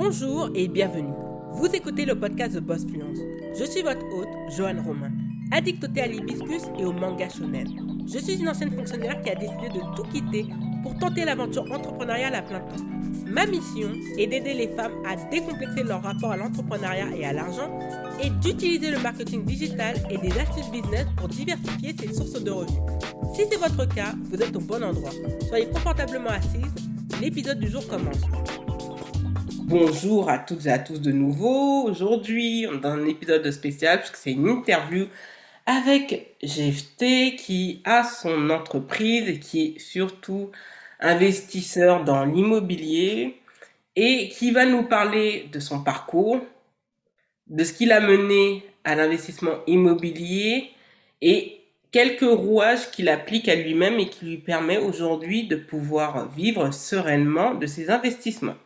Bonjour et bienvenue. Vous écoutez le podcast de Boss Fluence. Je suis votre hôte, Joanne Romain, addictée à l'hibiscus et au manga shonen. Je suis une ancienne fonctionnaire qui a décidé de tout quitter pour tenter l'aventure entrepreneuriale à plein temps. Ma mission est d'aider les femmes à décomplexer leur rapport à l'entrepreneuriat et à l'argent et d'utiliser le marketing digital et des astuces business pour diversifier ses sources de revenus. Si c'est votre cas, vous êtes au bon endroit. Soyez confortablement assise, l'épisode du jour commence. Bonjour à toutes et à tous de nouveau. Aujourd'hui, on est dans un épisode spécial puisque c'est une interview avec GFT qui a son entreprise et qui est surtout investisseur dans l'immobilier et qui va nous parler de son parcours, de ce qu'il a mené à l'investissement immobilier et quelques rouages qu'il applique à lui-même et qui lui permet aujourd'hui de pouvoir vivre sereinement de ses investissements.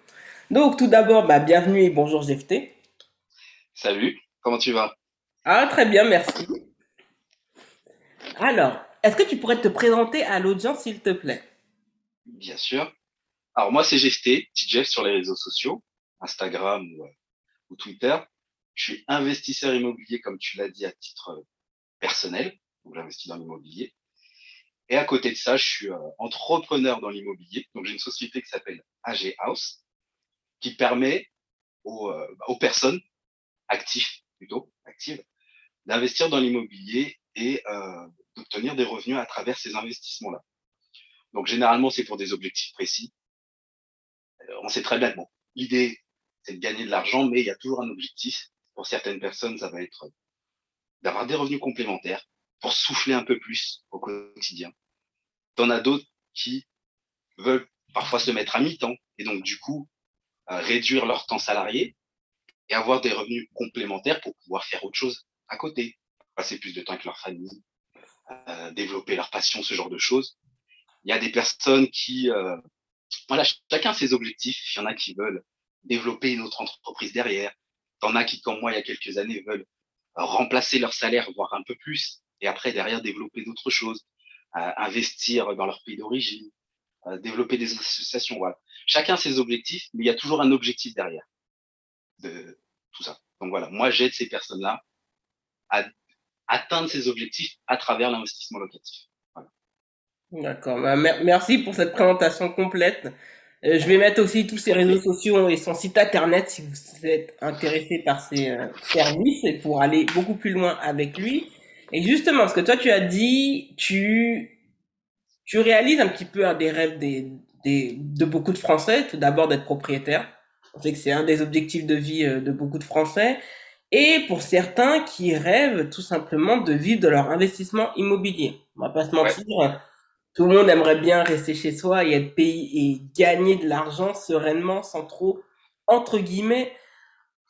Donc tout d'abord, bah, bienvenue et bonjour GFT. Salut, comment tu vas? Ah très bien, merci. Alors, est-ce que tu pourrais te présenter à l'audience s'il te plaît? Bien sûr. Alors moi c'est GFT, petit Jeff sur les réseaux sociaux, Instagram ou, ou Twitter. Je suis investisseur immobilier comme tu l'as dit à titre personnel, donc j'investis dans l'immobilier. Et à côté de ça, je suis euh, entrepreneur dans l'immobilier. Donc j'ai une société qui s'appelle AG House, qui permet aux, euh, aux personnes actives, plutôt actives, d'investir dans l'immobilier et euh, d'obtenir des revenus à travers ces investissements-là. Donc généralement, c'est pour des objectifs précis. Euh, on sait très bien, bon, l'idée, c'est de gagner de l'argent, mais il y a toujours un objectif. Pour certaines personnes, ça va être d'avoir des revenus complémentaires pour souffler un peu plus au quotidien. T'en as d'autres qui veulent parfois se mettre à mi-temps et donc du coup réduire leur temps salarié et avoir des revenus complémentaires pour pouvoir faire autre chose à côté, passer plus de temps avec leur famille, euh, développer leur passion, ce genre de choses. Il y a des personnes qui, euh, voilà, chacun ses objectifs. Il y en a qui veulent développer une autre entreprise derrière. Il y en a qui, comme moi, il y a quelques années, veulent remplacer leur salaire, voire un peu plus, et après, derrière, développer d'autres choses, euh, investir dans leur pays d'origine, euh, développer des associations. Voilà. Chacun ses objectifs, mais il y a toujours un objectif derrière de tout ça. Donc voilà, moi, j'aide ces personnes-là à atteindre ces objectifs à travers l'investissement locatif. D'accord. Bah, merci pour cette présentation complète. Euh, je vais mettre aussi tous ses réseaux sociaux et son site internet si vous êtes intéressé par ses euh, services et pour aller beaucoup plus loin avec lui. Et justement, parce que toi, tu as dit, tu, tu réalises un petit peu des rêves des, des, de beaucoup de Français, tout d'abord d'être propriétaire. On sait que c'est un des objectifs de vie euh, de beaucoup de Français. Et pour certains qui rêvent tout simplement de vivre de leur investissement immobilier. On va pas se mentir. Tout le monde aimerait bien rester chez soi et être payé et gagner de l'argent sereinement sans trop, entre guillemets,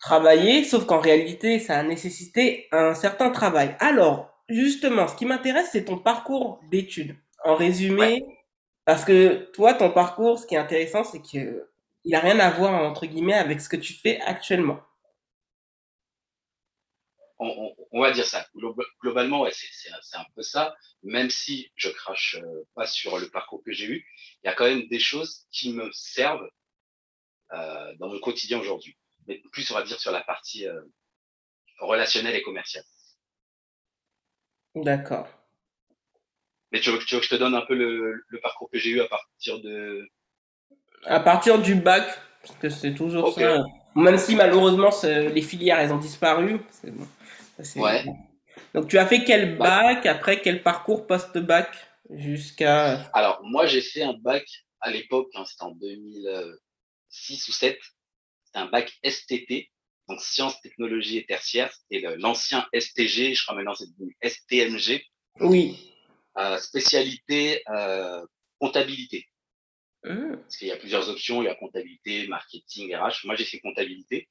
travailler. Sauf qu'en réalité, ça a nécessité un certain travail. Alors, justement, ce qui m'intéresse, c'est ton parcours d'études. En résumé, parce que toi, ton parcours, ce qui est intéressant, c'est que il a rien à voir, entre guillemets, avec ce que tu fais actuellement on, va dire ça. Globalement, ouais, c'est un peu ça. Même si je crache euh, pas sur le parcours que j'ai eu, il y a quand même des choses qui me servent euh, dans mon quotidien aujourd'hui. Mais plus, on va dire, sur la partie euh, relationnelle et commerciale. D'accord. Mais tu veux, que je te donne un peu le, parcours que j'ai eu à partir de... À partir du bac, parce que c'est toujours ça. Même si malheureusement les filières elles ont disparu, c'est bon. Ouais. Donc tu as fait quel bac, après quel parcours post-bac jusqu'à... Alors moi j'ai fait un bac à l'époque, hein, c'était en 2006 ou 7, c'était un bac STT, donc sciences, technologies et tertiaires, c'était l'ancien STG, je crois maintenant c'est devenu STMG. Oui. Euh, spécialité euh, comptabilité. Mmh. Parce qu'il y a plusieurs options, il y a comptabilité, marketing, RH. Moi j'ai fait comptabilité.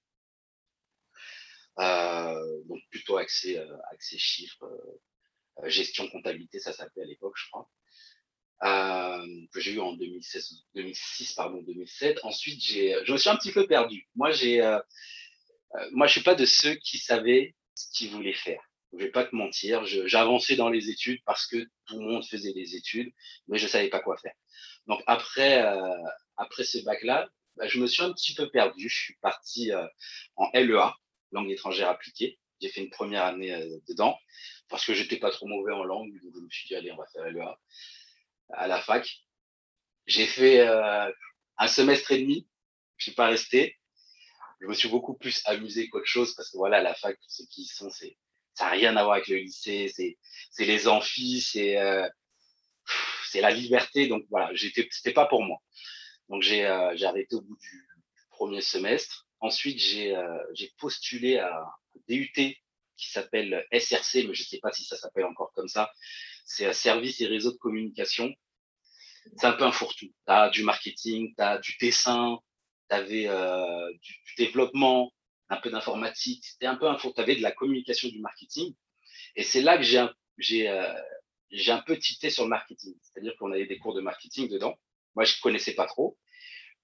Euh, donc plutôt axé, euh, axé chiffres, euh, gestion comptabilité, ça s'appelait à l'époque, je crois. que j'ai eu en 2016, 2006, pardon, 2007. Ensuite, j'ai, je me suis un petit peu perdu. Moi, j'ai, moi, je suis pas de ceux qui savaient ce qu'ils voulaient faire. Je vais pas te mentir, j'avançais dans les études parce que tout le monde faisait des études, mais je savais pas quoi faire. Donc après, après ce bac-là, bah, je me suis un petit peu perdu. Je suis parti euh, en LEA, langue étrangère appliquée. J'ai fait une première année euh, dedans parce que j'étais pas trop mauvais en langue. Donc je me suis dit, allez, on va faire LEA à la fac. J'ai fait euh, un semestre et demi. Je suis pas resté. Je me suis beaucoup plus amusé qu'autre chose parce que voilà, la fac, ceux qui y sont, c'est ça rien à voir avec le lycée. C'est les amphis, c'est c'est la liberté. Donc voilà, c'était pas pour moi. Donc j'ai euh, arrêté au bout du premier semestre. Ensuite, j'ai euh, postulé à un DUT qui s'appelle SRC, mais je ne sais pas si ça s'appelle encore comme ça. C'est service et réseau de communication. C'est un peu un fourre-tout. Tu as du marketing, tu as du dessin, tu avais euh, du, développement, un peu d'informatique. C'était un peu un Tu avais de la communication, du marketing. Et c'est là que j'ai j'ai euh, un peu tité sur le marketing. C'est-à-dire qu'on avait des cours de marketing dedans. Moi, je connaissais pas trop.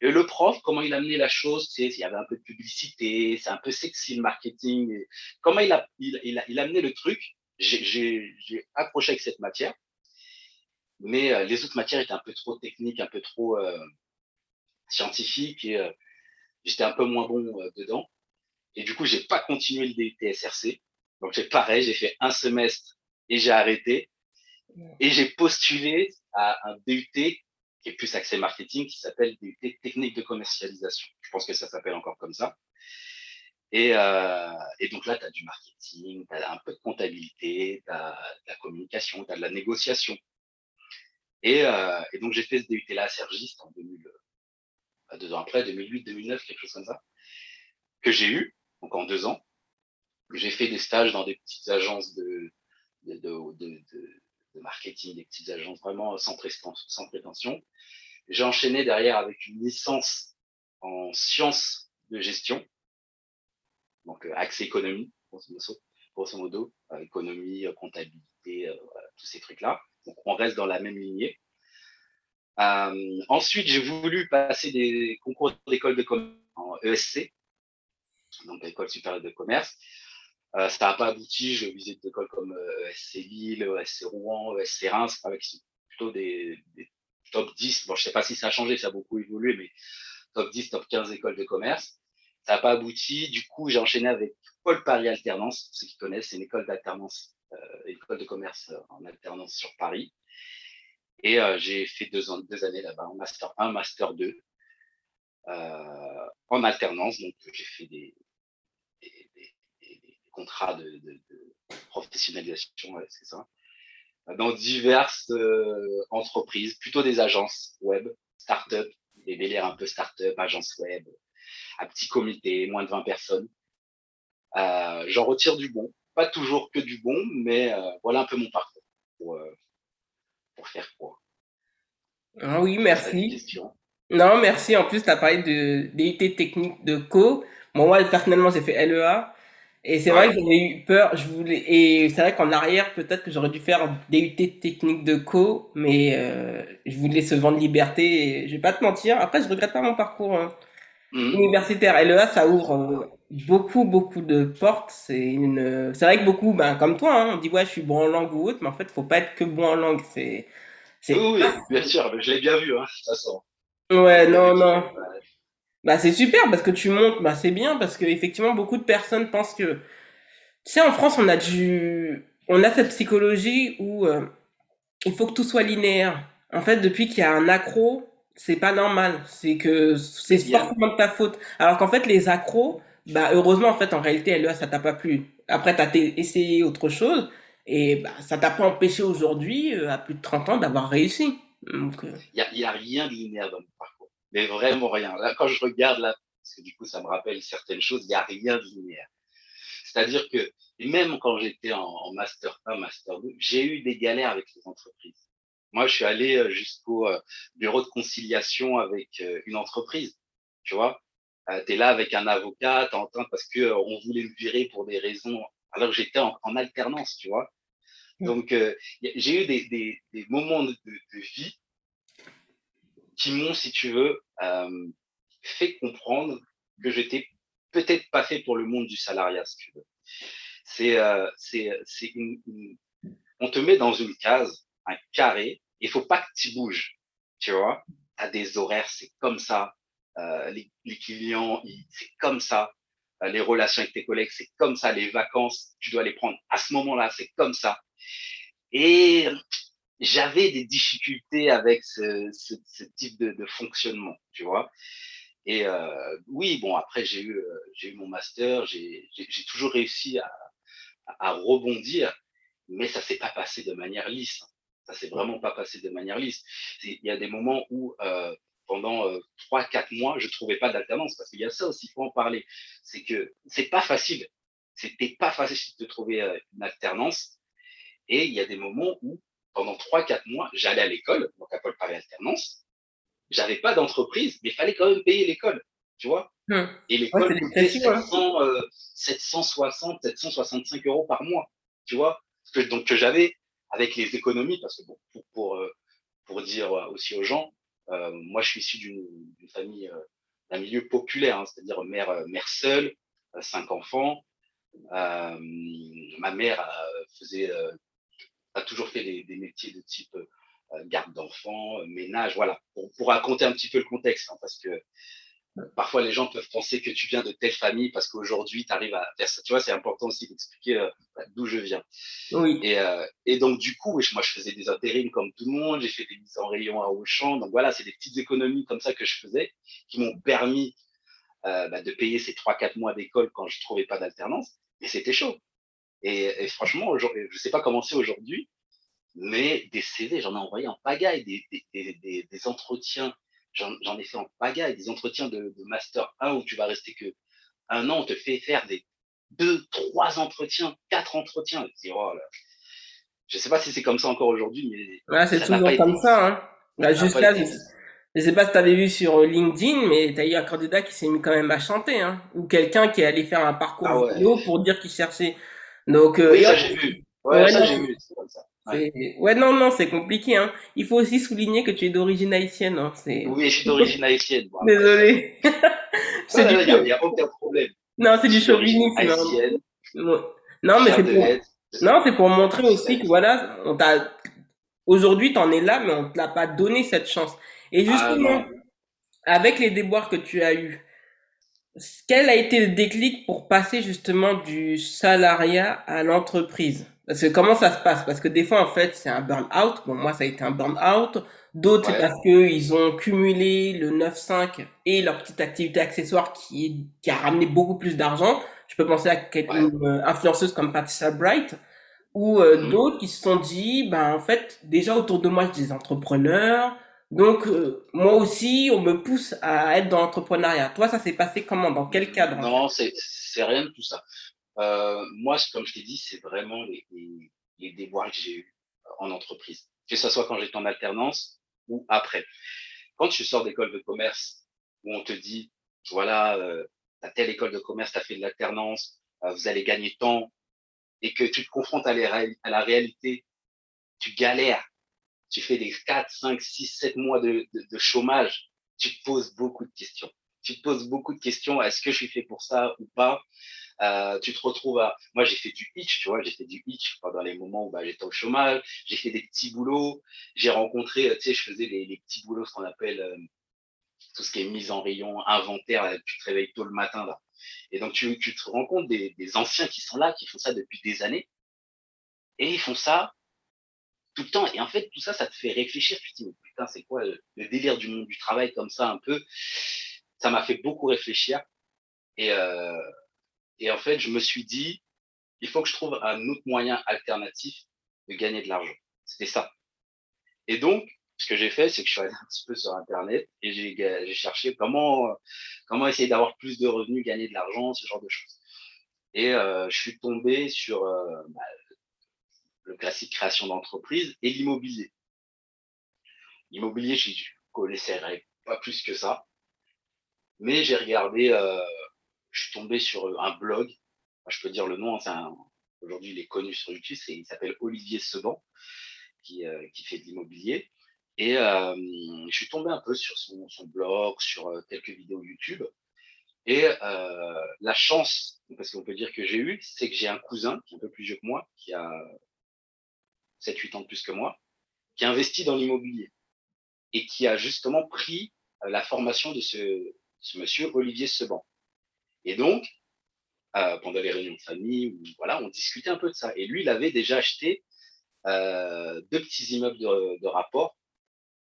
Et le prof, comment il a amené la chose, c'est il y avait un peu de publicité, c'est un peu sexy le marketing. comment il a, il, il, a, il a amené le truc, j'ai accroché avec cette matière. Mais euh, les autres matières étaient un peu trop techniques, un peu trop euh, scientifiques et euh, j'étais un peu moins bon dedans. Et du coup, j'ai pas continué le DUT SRC. Donc, j'ai pareil, j'ai fait un semestre et j'ai arrêté. Et j'ai postulé à un DUT qui est plus accès marketing, qui s'appelle des techniques de commercialisation. Je pense que ça s'appelle encore comme ça. Et, euh, et donc là, tu as du marketing, tu as un peu de comptabilité, tu as de la communication, tu as de la négociation. Et, euh, et donc, j'ai fait ce DUT-là à Sergiste en 2000, euh, deux ans après, 2008, 2009, quelque chose comme ça, que j'ai eu, donc en deux ans. J'ai fait des stages dans des petites agences de, marketing, des petites agences vraiment sans, prétention. J'ai enchaîné derrière avec une licence en sciences de gestion, donc euh, accès économie, grosso modo, euh, économie, euh, comptabilité, tous ces trucs-là. Donc on reste dans la même lignée. ensuite, j'ai voulu passer des concours d'école de commerce en ESC, donc école supérieure de commerce. Euh, ça n'a pas abouti. Je visais des écoles comme euh, SC Lille, SC Rouen, SC Reims, avec plutôt des, top 10. Bon, je sais pas si ça a changé, ça a beaucoup évolué, mais top 10, top 15 écoles de commerce. Ça n'a pas abouti. Du coup, j'ai enchaîné avec Paul Paris Alternance. Ceux qui connaissent, c'est une école d'alternance, euh, école de commerce en alternance sur Paris. Et euh, j'ai fait deux, ans, deux années là-bas, en master 1, master 2, euh, en alternance. Donc, j'ai fait des, contrat de, de, professionnalisation, c'est ça, dans diverses euh, entreprises, plutôt des agences web, start-up, des délires un peu start-up, agences web, à petit comité, moins de 20 personnes. Euh, J'en retire du bon, pas toujours que du bon, mais euh, voilà un peu mon parcours pour, euh, pour faire quoi. Ah oui, merci. Non, merci. En plus, tu as parlé de DIT technique de co. moi, personnellement, j'ai fait LEA. Et c'est vrai que j'avais eu peur, je voulais, et c'est vrai qu'en arrière, peut-être que j'aurais dû faire DUT technique de co, mais euh, je voulais se vendre liberté, et je vais pas te mentir, après je regrette pas mon parcours hein. mmh. universitaire. LEA, ça ouvre euh, beaucoup, beaucoup de portes, c'est une, c'est vrai que beaucoup, ben, comme toi, hein, on dit ouais, je suis bon en langue ou autre, mais en fait, faut pas être que bon en langue, c'est, c'est... Oui, oui, bien sûr, je l'ai bien vu, hein, de toute façon. Ouais, non, non. Bah, c'est super parce que tu montes, bah, c'est bien parce que effectivement beaucoup de personnes pensent que, tu sais, en France, on a du, on a cette psychologie où euh, il faut que tout soit linéaire. En fait, depuis qu'il y a un accro, c'est pas normal. C'est que c'est forcément de ta faute. Alors qu'en fait, les accros, bah, heureusement, en fait, en réalité, LEA, ça t'a pas plu. Après, t'as essayé autre chose et bah, ça t'a pas empêché aujourd'hui, euh, à plus de 30 ans, d'avoir réussi. Donc, euh, il y, a, y a rien de linéaire dans le parcours mais vraiment rien. Là, quand je regarde là, parce que du coup, ça me rappelle certaines choses, il n'y a rien de linéaire. C'est-à-dire que même quand j'étais en, master 1, master 2, j'ai eu des galères avec les entreprises. Moi, je suis allé euh, jusqu'au euh, bureau de conciliation avec euh, une entreprise, tu vois. tu es là avec un avocat, t'entends parce que on voulait me virer pour des raisons, alors que j'étais en, alternance, tu vois. Donc, j'ai eu des, des, moments de, vie qui m'ont, si tu veux, euh, fait comprendre que j'étais peut-être pas fait pour le monde du salariat, si tu veux. C'est, euh, c'est, c'est une, on te met dans une case, un carré, il faut pas que tu bouges, tu vois. as des horaires, c'est comme ça. euh, les, clients, c'est comme ça. Euh, les relations avec tes collègues, c'est comme ça. Les vacances, tu dois les prendre à ce moment-là, c'est comme ça. Et j'avais des difficultés avec ce, ce, ce type de, de, fonctionnement, tu vois. Et euh, oui, bon, après, j'ai eu, euh, j'ai eu mon master, j'ai toujours réussi à, à, rebondir, mais ça s'est pas passé de manière lisse. Ça s'est vraiment pas passé de manière lisse. Il y a des moments où, euh, pendant euh, trois, quatre mois, je trouvais pas d'alternance, parce qu'il y a ça aussi, il faut en parler. C'est que c'est pas facile. C'était pas facile de trouver une alternance. Et il y a des moments où, pendant trois, quatre mois, j'allais à l'école, donc à Paul Paris Alternance, j'avais pas d'entreprise, mais il fallait quand même payer l'école, tu vois. Hmm. Et l'école ouais, coûtait 700, euh, 760, 765 euros par mois, tu vois. Que, donc que j'avais avec les économies, parce que bon, pour, pour, euh, pour dire aussi aux gens, euh, moi je suis issu d'une famille, euh, d'un milieu populaire, hein, c'est-à-dire mère, euh, mère seule, cinq enfants. ma mère faisait, a toujours fait des, des métiers de type garde d'enfants, ménage, voilà, pour, pour, raconter un petit peu le contexte, hein, parce que parfois les gens peuvent penser que tu viens de telle famille parce qu'aujourd'hui tu arrives à faire ça. Tu vois, c'est important aussi d'expliquer euh, d'où je viens. Oui. Et, euh, et donc du coup, moi je faisais des intérims comme tout le monde, j'ai fait des mises en rayon à Auchan. Donc voilà, c'est des petites économies comme ça que je faisais qui m'ont permis euh, bah, de payer ces trois quatre mois d'école quand je trouvais pas d'alternance. Et c'était chaud. Et, et franchement, je sais pas comment c'est aujourd'hui, mais des CV, j'en ai envoyé en pagaille, des, des, des, des entretiens j'en ai fait en pagaille, des entretiens de, de, Master 1 où tu vas rester que un an, on te fait faire des deux, trois entretiens, quatre entretiens. Je oh je sais pas si c'est comme ça encore aujourd'hui, mais. Ouais, c'est toujours comme ça, hein. Bah, Jusqu'à, je, je sais pas si tu avais vu sur LinkedIn, mais tu as eu un candidat qui s'est mis quand même à chanter, hein. Ou quelqu'un qui est allé faire un parcours ah ouais. vidéo pour dire qu'il cherchait. Donc, euh, oui, ça j'ai vu. Ouais, ouais ça j'ai vu, c'est comme ça. Ouais. ouais. non, non, c'est compliqué. Hein. Il faut aussi souligner que tu es d'origine haïtienne. Hein. Oui, je suis d'origine haïtienne. Bon, Désolé. Il n'y a, a, aucun problème. Non, c'est du chauvinisme. Haïtienne. Non, mais c'est pour... Non, c'est pour montrer aussi que voilà, on t'a aujourd'hui t'en es là, mais on te l'a pas donné cette chance. Et justement, ah, avec les déboires que tu as eus, quel a été le déclic pour passer justement du salariat à l'entreprise? Parce que comment ça se passe? Parce que des fois, en fait, c'est un burn-out. Bon, moi, ça a été un burn-out. D'autres, ouais. c'est parce qu'ils ont cumulé le 9-5 et leur petite activité accessoire qui, est, qui a ramené beaucoup plus d'argent. Je peux penser à quelqu'un ouais. influenceuse comme Patricia Bright ou euh, mmh. d'autres qui se sont dit, ben en fait, déjà autour de moi, j'ai des entrepreneurs, donc, euh, moi aussi, on me pousse à être dans l'entrepreneuriat. Toi, ça s'est passé comment? Dans quel cadre Non, c'est rien de tout ça. Euh, moi, comme je t'ai dit, c'est vraiment les, les, les, déboires que j'ai eus en entreprise. Que ce soit quand j'étais en alternance ou après. Quand tu sors d'école de commerce, où on te dit, voilà, euh, à telle école de commerce, tu as fait de l'alternance, euh, vous allez gagner tant, et que tu te confrontes à, les, à la réalité, tu galères tu fais des 4, 5, 6, 7 mois de, chômage, tu te poses beaucoup de questions. Tu te poses beaucoup de questions. Est-ce que je suis fait pour ça ou pas? Euh, Tu te retrouves à... Moi, j'ai fait du hitch, tu vois. J'ai fait du hitch pendant les moments où bah, j'étais au chômage. J'ai fait des petits boulots. J'ai rencontré, tu sais, je faisais les, petits boulots, ce qu'on appelle euh, tout ce qui est mise en rayon, inventaire. Tu te réveilles tôt le matin, là. Et donc, tu, tu te rends compte des, des anciens qui sont là, qui font ça depuis des années. Et ils font ça tout le temps. Et en fait, tout ça, ça te fait réfléchir. Tu te dis, putain, c'est quoi le, le, délire du monde du travail comme ça, un peu? Ça m'a fait beaucoup réfléchir. Et, euh, et en fait, je me suis dit, il faut que je trouve un autre moyen alternatif de gagner de l'argent. C'était ça. Et donc, ce que j'ai fait, c'est que je suis allé un petit peu sur Internet et j'ai cherché comment, comment essayer d'avoir plus de revenus, gagner de l'argent, ce genre de choses. Et euh, je suis tombé sur euh, bah, le classique création d'entreprise, et l'immobilier. L'immobilier, je ne connaissais pas plus que ça, mais j'ai regardé, euh, je suis tombé sur un blog, je peux dire le nom, hein, aujourd'hui il est connu sur YouTube, il s'appelle Olivier Seban, qui, euh, qui fait de l'immobilier. Et euh, je suis tombé un peu sur son, blog, sur quelques vidéos YouTube. Et la chance, parce qu'on peut dire que j'ai eu, c'est que j'ai un cousin qui est un peu plus vieux que moi, qui a 7-8 ans de plus que moi, qui a investi dans l'immobilier et qui a justement pris euh, la formation de ce, ce monsieur Olivier Seban. Et donc, euh, pendant les réunions de famille, voilà, on discutait un peu de ça. Et lui, il avait déjà acheté euh, deux petits immeubles de, rapport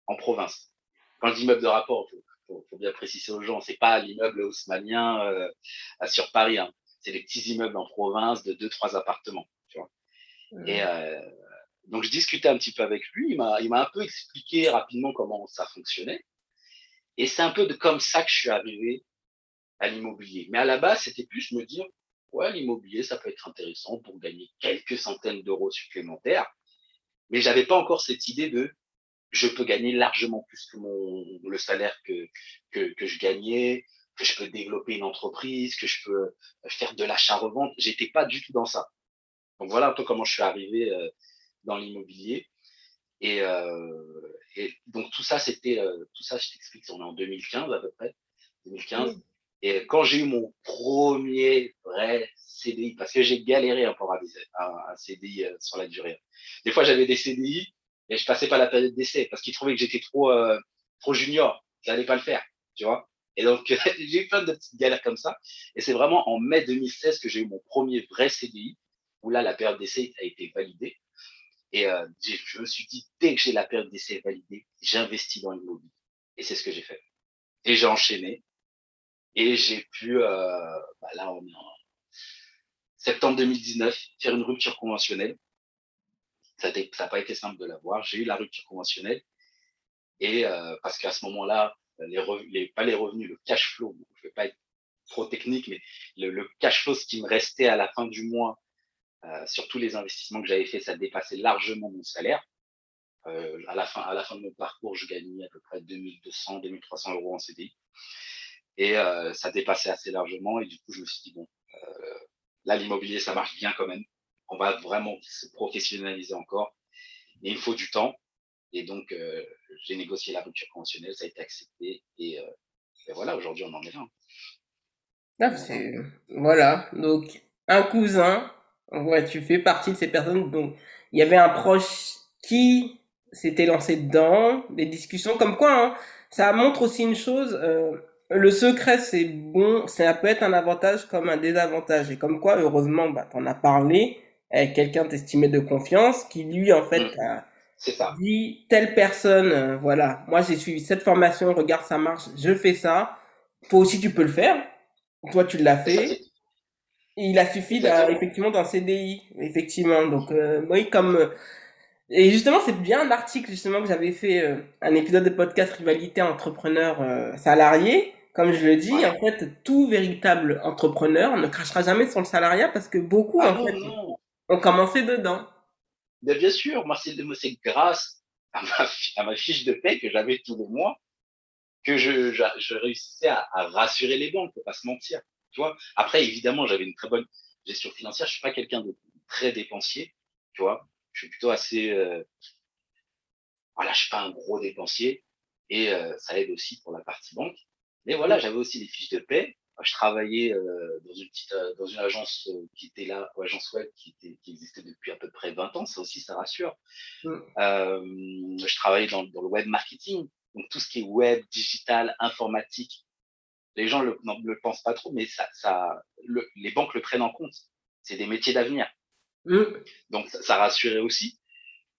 en province. Quand je dis immeuble de rapport, il faut, bien préciser aux gens, c'est pas l'immeuble haussmanien euh, sur Paris. Hein. C'est des petits immeubles en province de deux, trois appartements. Tu vois. Et donc, je discutais un petit peu avec lui. Il m'a un peu expliqué rapidement comment ça fonctionnait. Et c'est un peu de comme ça que je suis arrivé à l'immobilier. Mais à la base, c'était plus me dire, ouais, l'immobilier, ça peut être intéressant pour gagner quelques centaines d'euros supplémentaires. Mais j'avais pas encore cette idée de, je peux gagner largement plus que mon, le salaire que, que, que je gagnais, que je peux développer une entreprise, que je peux faire de l'achat-revente. J'étais pas du tout dans ça. Donc voilà un peu comment je suis arrivé euh, dans l'immobilier. Et, euh, et, donc tout ça, c'était euh, tout ça, je t'explique, on est en 2015 à peu près, 2015. Et quand j'ai eu mon premier vrai CDI, parce que j'ai galéré un pour un, un CDI euh, sur la durée. Des fois, j'avais des CDI et je passais pas la période d'essai parce qu'ils trouvaient que j'étais trop euh, trop junior, ça allait pas le faire, tu vois. Et donc j'ai eu plein de petites galères comme ça. Et c'est vraiment en mai 2016 que j'ai eu mon premier vrai CDI où là la période d'essai a été validée. Et euh, je me suis dit dès que j'ai la période d'essai validée, j'investis dans l'immobilier. Et c'est ce que j'ai fait. Et j'ai enchaîné. Et j'ai pu, euh, bah là, en septembre 2019, faire une rupture conventionnelle. Ça n'a pas été simple de l'avoir. J'ai eu la rupture conventionnelle. Et euh, parce qu'à ce moment-là, les, pas les revenus, le cash flow, je ne vais pas être trop technique, mais le, le, cash flow, ce qui me restait à la fin du mois, euh, sur tous les investissements que j'avais fait, ça dépassait largement mon salaire. Euh, à, la fin, à la fin de mon parcours, je gagnais à peu près 2200, 2300 euros en CDI. Et euh, ça dépassait assez largement. Et du coup, je me suis dit, bon, là, l'immobilier, ça marche bien quand même. On va vraiment se professionnaliser encore. Mais il faut du temps. Et donc, j'ai négocié la rupture conventionnelle, ça a été accepté. Et, et voilà, aujourd'hui, on en est là. Ah, voilà, donc un cousin, ouais, tu fais partie de ces personnes. Donc, il y avait un proche qui s'était lancé dedans, des discussions comme quoi, hein, ça montre aussi une chose. Euh, le secret, c'est bon, ça peut être un avantage comme un désavantage. Et comme quoi, heureusement, bah, t'en as parlé avec quelqu'un t'estimé de confiance qui, lui, en fait, mmh. a dit telle personne, euh, voilà, moi j'ai suivi cette formation, regarde, ça marche, je fais ça. Toi aussi, tu peux le faire. Toi, tu l'as fait. Il a suffi effectivement d'un CDI, effectivement. Donc, euh, oui, comme euh, et justement, c'est bien un article justement que j'avais fait euh, un épisode de podcast rivalité entrepreneur euh, salarié. Comme je le dis, en fait, tout véritable entrepreneur ne crachera jamais sur le salariat parce que beaucoup ah en fait ont commencé dedans. Mais bien sûr, moi c'est grâce à ma, à ma fiche de paie que j'avais tous les mois que je, je, je réussissais à, à, rassurer les banques, faut pas se mentir. Tu vois. Après, évidemment, j'avais une très bonne gestion financière. Je suis pas quelqu'un de très dépensier, tu vois je suis plutôt assez, euh, voilà, je suis pas un gros dépensier et euh, ça aide aussi pour la partie banque. Mais voilà, j'avais aussi des fiches de paie. Je travaillais euh, dans une petite, euh, dans une agence qui était là, agence web qui, était, qui existait depuis à peu près 20 ans. Ça aussi, ça rassure. Mm. je travaillais dans, dans, le web marketing, donc tout ce qui est web, digital, informatique. Les gens ne le, pensent pas trop, mais ça, ça le, les banques le prennent en compte. C'est des métiers d'avenir. Mmh. Donc ça, ça, rassurait aussi.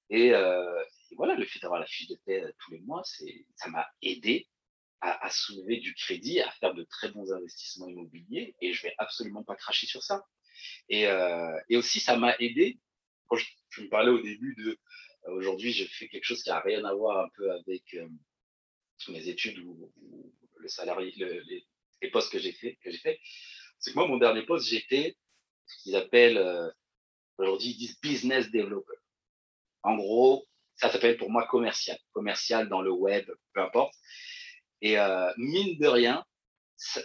Et, euh, et voilà, le fait d'avoir la fiche de paie euh, tous les mois, ça m'a aidé à, à, soulever du crédit, à faire de très bons investissements immobiliers. Et je vais absolument pas cracher sur ça. Et, euh, et aussi, ça m'a aidé. Quand je, je, me parlais au début de euh, aujourd'hui, je fais quelque chose qui a rien à voir un peu avec mes études ou, ou le salarié, le, les, postes que j'ai fait, que j'ai fait. C'est que moi, mon dernier poste, j'étais ce qu'ils appellent euh, Aujourd'hui, ils disent business developer. En gros, ça s'appelle pour moi commercial. Commercial dans le web, peu importe. Et euh, mine de rien,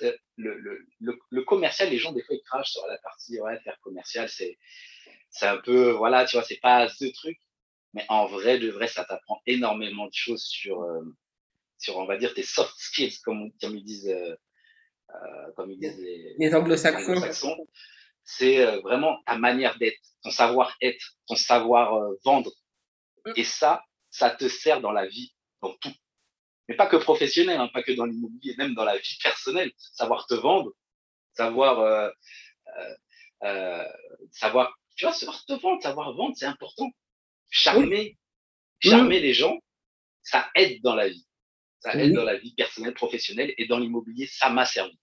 euh, le, commercial, les gens, des fois, ils crachent sur la partie, ouais, faire commercial, c'est, un peu, voilà, tu vois, c'est pas ce truc. Mais en vrai, de vrai, ça t'apprend énormément de choses sur, sur, on va dire, tes soft skills, comme, comme ils disent, euh, euh comme ils disent les, les anglo-saxons. Anglo c'est euh, vraiment ta manière d'être, ton savoir-être, ton savoir euh, vendre. Mm. Et ça, ça te sert dans la vie, dans tout. mais pas que professionnel, hein, pas que dans l'immobilier, même dans la vie personnelle, savoir te vendre, savoir, euh, euh, euh savoir, tu vois, savoir te vendre, savoir vendre, c'est important. Charmer, charmer les gens, ça aide dans la vie. Ça aide dans la vie personnelle, professionnelle et dans l'immobilier, ça m'a servi.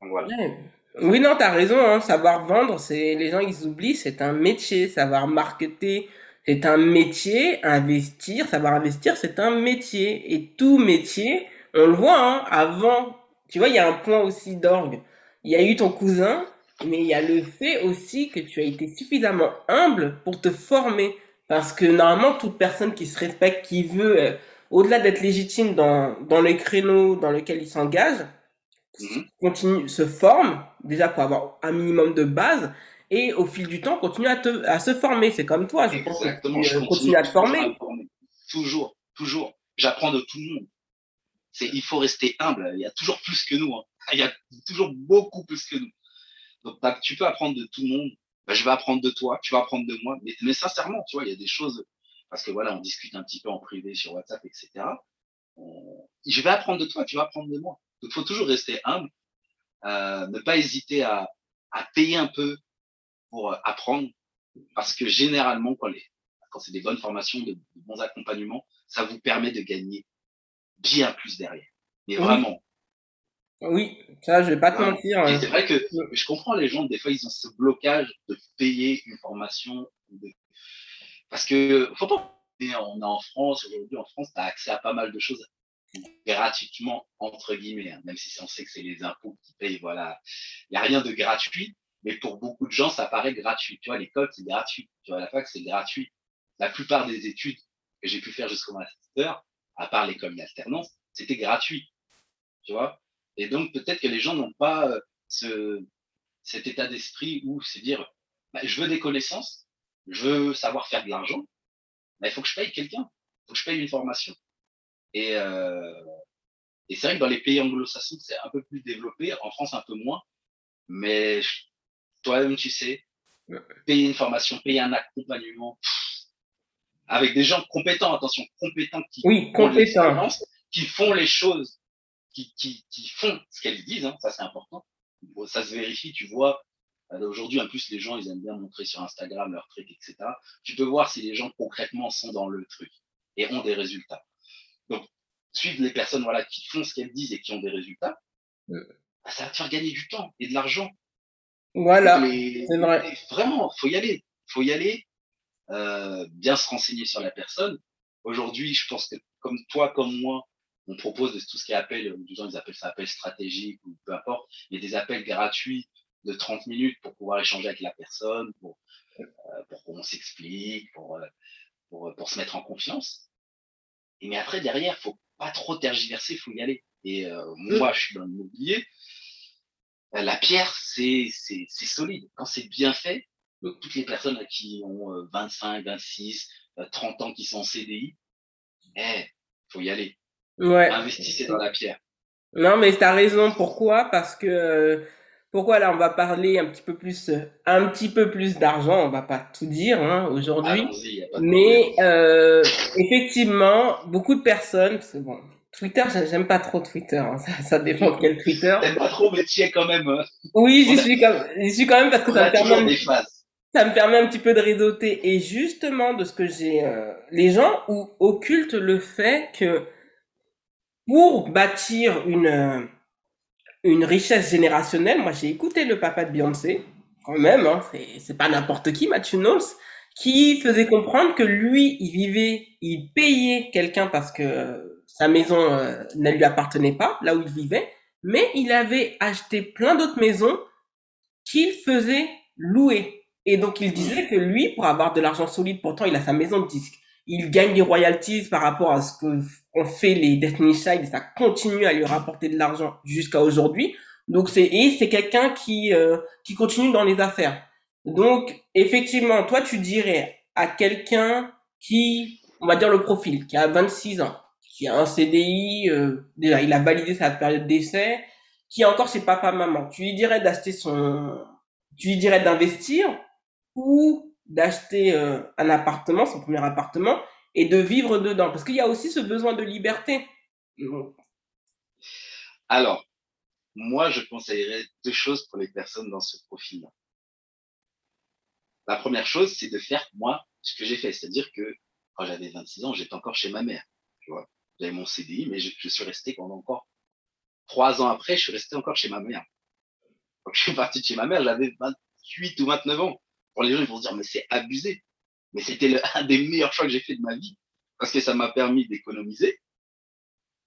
Donc, voilà. Oui, non, tu as raison. Hein. Savoir vendre, c'est les gens ils oublient, c'est un métier. Savoir marketer, c'est un métier. Investir, savoir investir, c'est un métier. Et tout métier, on le voit. Hein, avant, tu vois, il y a un point aussi d'orgue. Il y a eu ton cousin, mais il y a le fait aussi que tu as été suffisamment humble pour te former. Parce que normalement, toute personne qui se respecte, qui veut, euh, au-delà d'être légitime dans, dans le créneau dans lequel il s'engage, Mhm. continue, se forme, déjà pour avoir un minimum de base, et au fil du temps, continue à, te, à se former. C'est comme toi, je pense que je continue, à te former. Toujours, toujours. J'apprends de tout le monde. C'est, il faut rester humble. Il y a toujours plus que nous. Hein. Il y a toujours beaucoup plus que nous. Donc, bah, tu peux apprendre de tout le monde. Bah, je vais apprendre de toi, tu vas apprendre de moi. Mais, mais sincèrement, tu vois, il y a des choses, parce que voilà, on discute un petit peu en privé sur WhatsApp, etc. Je vais apprendre de toi, tu vas apprendre de moi. Donc, il faut toujours rester humble, euh, ne pas hésiter à, à, payer un peu pour euh, apprendre, parce que généralement, quand, les, quand c'est des bonnes formations, de, bons accompagnements, ça vous permet de gagner bien plus derrière. Mais vraiment. Oui, ça, je vais pas te mentir. Hein. C'est vrai que je comprends les gens, des fois, ils ont ce blocage de payer une formation. Parce que, faut pas on est en France, aujourd'hui en France, tu as accès à pas mal de choses gratuitement, entre guillemets, hein, même si on sait que c'est les impôts qui payent, voilà. Il n'y a rien de gratuit, mais pour beaucoup de gens, ça paraît gratuit. Tu vois, l'école, c'est gratuit. Tu vois, la fac, c'est gratuit. La plupart des études que j'ai pu faire jusqu'au master, à part l'école d'alternance, c'était gratuit. Tu vois? Et donc, peut-être que les gens n'ont pas euh, ce, cet état d'esprit où c'est dire, bah, je veux des connaissances, je veux savoir faire de l'argent, mais il faut que je paye quelqu'un, il faut que je paye une formation. Et, euh, et c'est vrai que dans les pays anglo-saxons, c'est un peu plus développé, en France un peu moins. Mais toi-même, tu sais, payer une formation, payer un accompagnement, avec des gens compétents, attention, compétents qui, oui, compétents. qui font les choses, qui, qui, qui font ce qu'elles disent, hein, ça c'est important. Ça se vérifie, tu vois. Euh, aujourd'hui, en plus, les gens, ils aiment bien montrer sur Instagram leurs trucs, etc. Tu peux voir si les gens concrètement sont dans le truc et ont des résultats. Donc, suivre les personnes voilà, qui font ce qu'elles disent et qui ont des résultats, bah, ça va te faire gagner du temps et de l'argent. Voilà, c'est vrai. Vraiment, faut y aller. faut y aller, euh, bien se renseigner sur la personne. Aujourd'hui, je pense que comme toi, comme moi, on propose tout ce qui appelle, disons, ils appellent ça appel stratégique ou peu importe, mais des appels gratuits de 30 minutes pour pouvoir échanger avec la personne, pour, euh, pour qu'on s'explique, pour, euh, pour, pour se mettre en confiance. Et mais après, derrière, faut pas trop tergiverser, faut y aller. Et euh, moi, je suis dans l'immobilier. Euh, la pierre, c'est solide. Quand c'est bien fait, toutes les personnes qui ont 25, 26, 30 ans qui sont en CDI, eh, faut y aller. Ouais. Investissez dans la pierre. Non, mais tu as raison. Pourquoi? Parce que euh, pourquoi là on va parler un petit peu plus un petit peu plus d'argent? On va pas tout dire hein, aujourd'hui. Mais euh, effectivement beaucoup de personnes c'est bon Twitter j'aime pas trop Twitter hein, ça, ça, dépend de quel Twitter. T'aimes pas trop mais tu es quand même hein. oui j'y suis quand j'y suis quand même parce que ça me permet ça me permet un petit peu de réseauter. Et justement de ce que j'ai euh, les gens occultent le fait que pour bâtir une une richesse générationnelle. Moi, j'ai écouté le papa de Beyoncé, quand même, hein, c'est pas n'importe qui, Matthew Knowles, qui faisait comprendre que lui, il vivait, il payait quelqu'un parce que sa maison euh, ne lui appartenait pas, là où il vivait, mais il avait acheté plein d'autres maisons qu'il faisait louer. Et donc, il disait que lui, pour avoir de l'argent solide, pourtant, il a sa maison de disque il gagne des royalties par rapport à ce que ont fait les Destiny Child et ça continue à lui rapporter de l'argent jusqu'à aujourd'hui. Donc c'est et c'est quelqu'un qui euh, qui continue dans les affaires. Donc effectivement, toi tu dirais à quelqu'un qui on va dire le profil qui a 26 ans, qui a un CDI euh, déjà il a validé sa période d'essai, qui a encore ses papa maman, tu lui dirais d'acheter son tu lui dirais d'investir ou d'acheter euh, un appartement, son premier appartement, et de vivre dedans Parce qu'il y a aussi ce besoin de liberté. Alors, moi, je conseillerais deux choses pour les personnes dans ce profil-là. La première chose, c'est de faire, moi, ce que j'ai fait. C'est-à-dire que quand j'avais 26 ans, j'étais encore chez ma mère. J'avais mon CDI, mais je, suis resté pendant encore trois ans après, je suis resté encore chez ma mère. Quand je suis parti de chez ma mère, j'avais 28 ou 29 ans. Pour les gens, ils vont se dire, mais c'est abusé. Mais c'était un des meilleurs choix que j'ai fait de ma vie parce que ça m'a permis d'économiser.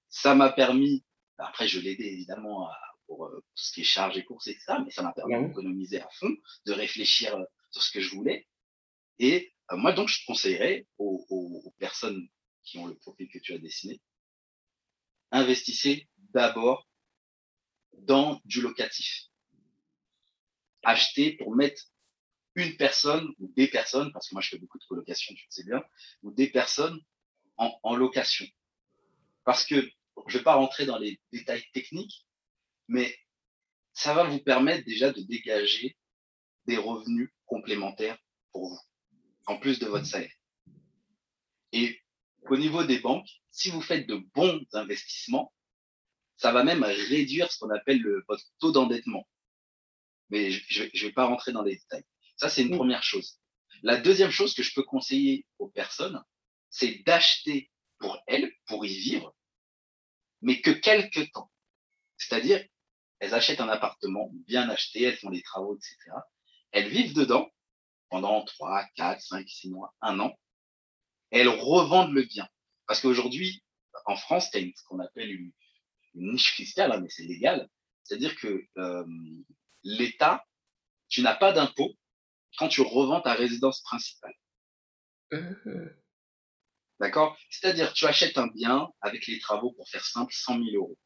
Ça m'a permis, après, je l'aidais évidemment pour, euh, tout ce qui est charges et courses et ça, mais ça m'a permis d'économiser à fond, de réfléchir euh, sur ce que je voulais. Et euh, moi, donc, je conseillerais aux, aux, personnes qui ont le profil que tu as dessiné, investissez d'abord dans du locatif. Achetez pour mettre une personne ou des personnes, parce que moi je fais beaucoup de colocation, tu le sais bien, ou des personnes en, en location. Parce que je ne vais pas rentrer dans les détails techniques, mais ça va vous permettre déjà de dégager des revenus complémentaires pour vous, en plus de votre salaire. Et au niveau des banques, si vous faites de bons investissements, ça va même réduire ce qu'on appelle le, votre taux d'endettement. Mais je ne vais pas rentrer dans les détails. Ça, c'est une première chose. La deuxième chose que je peux conseiller aux personnes, c'est d'acheter pour elles, pour y vivre, mais que quelques temps. C'est-à-dire, elles achètent un appartement bien acheté, elles font des travaux, etc. Elles vivent dedans pendant 3, 4, 5, 6 mois, un an. elles revendent le bien. Parce qu'aujourd'hui, en France, il y a ce qu'on appelle une, niche fiscale, hein, mais c'est légal. C'est-à-dire que euh, l'État, tu n'as pas d'impôt quand tu revends ta résidence principale. Mmh D'accord? C'est-à-dire, tu achètes un bien avec les travaux, pour faire simple, 100 000 euros.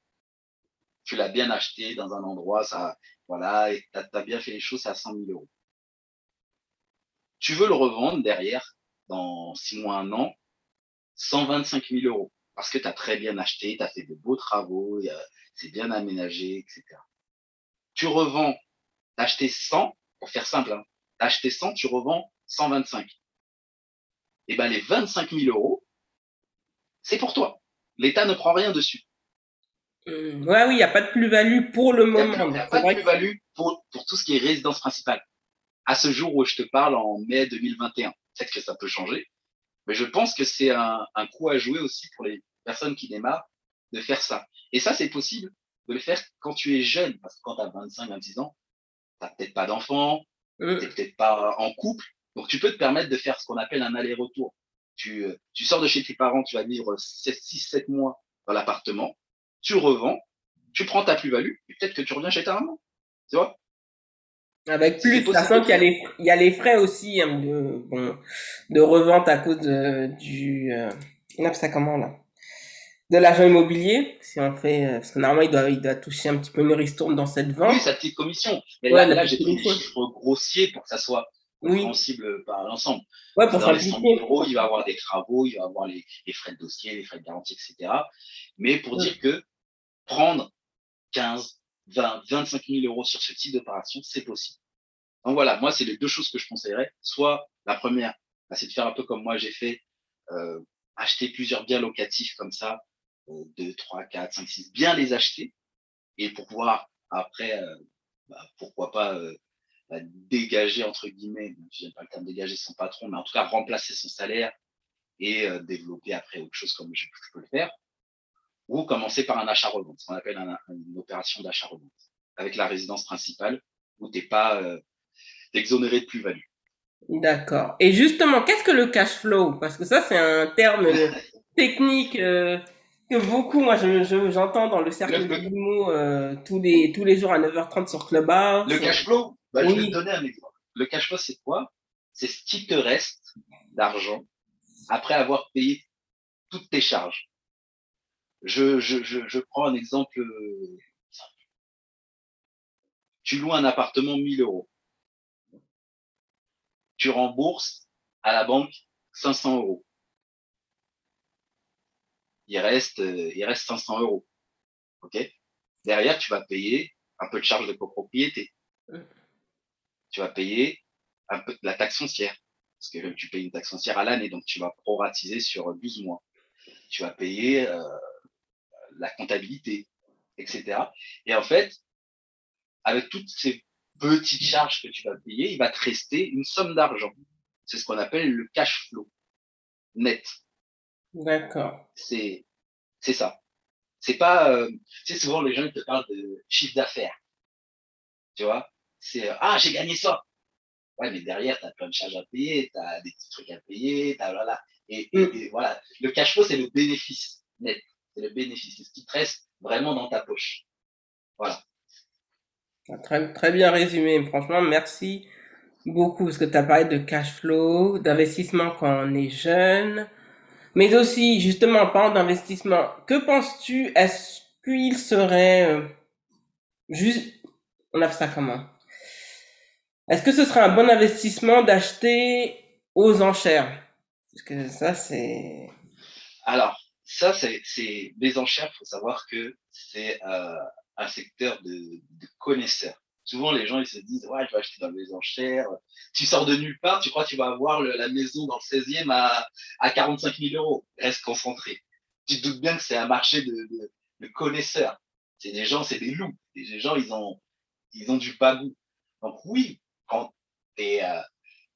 Tu l'as bien acheté dans un endroit, ça, voilà, et tu as, bien fait les choses, c'est à 100 000 euros. Tu veux le revendre derrière, dans 6 mois, un an, 125 000 euros. Parce que tu as très bien acheté, tu as fait de beaux travaux, c'est bien aménagé, etc. Tu revends, t'as acheté 100, pour faire simple, hein, acheté 100, tu revends 125. Et ben les 25 000 euros, c'est pour toi. L'État ne prend rien dessus. Mmh, ouais, oui, il n'y a pas de plus-value pour le moment. Il n'y a, pas de plus-value pour, pour tout ce qui est résidence principale. À ce jour où je te parle en mai 2021. Peut-être que ça peut changer. Mais je pense que c'est un, un coup à jouer aussi pour les personnes qui démarrent de faire ça. Et ça, c'est possible de le faire quand tu es jeune. Parce que quand tu as 25, 26 ans, tu n'as peut-être pas d'enfant, mmh. tu n'es peut-être pas en couple. Donc, tu peux te permettre de faire ce qu'on appelle un aller-retour tu, euh, tu sors de chez tes parents, tu vas vivre 6-7 mois dans l'appartement, tu revends, tu prends ta plus-value, et peut-être que tu reviens chez ta maman. Tu vois? Avec plus, de toute façon, il y, a les, il y a les frais aussi hein, de, bon, de revente à cause de, du... Euh, ça comment là? De l'agent immobilier, si on fait, euh, parce que normalement il doit, il doit toucher un petit peu une ristourne dans cette vente. Oui, sa petite commission. Mais là, là j'ai pris des chiffres grossiers pour que ça soit compréhensible par l'ensemble. Ouais, pour Dans les 100 000 euros, il va avoir des travaux, il va avoir les, les, frais de dossier, les frais de garantie, etc. Mais pour dire que prendre 15, 20, 25 000 euros sur ce type d'opération, c'est possible. Donc voilà, moi, c'est les deux choses que je conseillerais. Soit la première, bah, c'est de faire un peu comme moi j'ai fait, euh, acheter plusieurs biens locatifs comme ça, 2, 3, 4, 5, 6, bien les acheter, et pour pouvoir après, euh, bah, pourquoi pas euh, dégager, entre guillemets, je n'aime pas le terme dégager son patron, mais en tout cas remplacer son salaire et euh, développer après autre chose comme je, peux le faire, ou commencer par un achat-revente, ce qu'on appelle une opération d'achat-revente, avec la résidence principale, où tu n'es pas exonéré de plus-value. D'accord. Et justement, qu'est-ce que le cash flow? Parce que ça, c'est un terme technique que beaucoup, moi, j'entends dans le cercle de l'IMO euh, tous, les, tous les jours à 9h30 sur Clubhouse. Le cash flow bah, Je vais te donner un exemple. Le cash flow, c'est quoi? C'est ce qui te reste d'argent après avoir payé toutes tes charges. Je, je, je, je prends un exemple simple. Tu loues un appartement 1000 euros. Tu rembourses à la banque 500 euros il reste, euh, il reste 500 euros. OK? Derrière, tu vas payer un peu de charge de copropriété. Tu vas payer un peu de la taxe foncière, parce que tu payes une taxe foncière à l'année, donc tu vas proratiser sur 12 mois. Tu vas payer euh, la comptabilité, etc. Et en fait, avec toutes ces petites charges que tu vas payer, il va te rester une somme d'argent. C'est ce qu'on appelle le cash flow net. D'accord. C'est c'est ça. C'est pas, euh, tu sais, souvent les gens ils te parlent de chiffre d'affaires. Tu vois, c'est euh, ah j'ai gagné ça. Ouais, mais derrière tu as plein de charges à payer, tu as des petits trucs à payer, t'as voilà. Et, et, et, voilà, le cash flow c'est le bénéfice net, c'est le bénéfice, c'est ce qui te reste vraiment dans ta poche. Voilà. Très, très bien résumé. Franchement, merci beaucoup parce que tu as parlé de cash flow, d'investissement quand on est jeune, mais aussi justement en parlant d'investissement. Que penses-tu? Est-ce qu'il serait euh, juste, on a fait ça comment? Est-ce que ce serait un bon investissement d'acheter aux enchères? Parce que ça, c'est. Alors, ça, c'est les enchères. Il faut savoir que c'est euh, un secteur de, de, connaisseurs. Souvent, les gens, ils se disent, ouais, je vais acheter dans les enchères. Tu sors de nulle part, tu crois que tu vas avoir la maison dans le 16e à, à 45 000 euros. Reste concentré. Tu te doutes bien que c'est un marché de, connaisseurs. C'est des gens, c'est des loups. des gens, ils ont, du bagou. Donc oui, quand euh,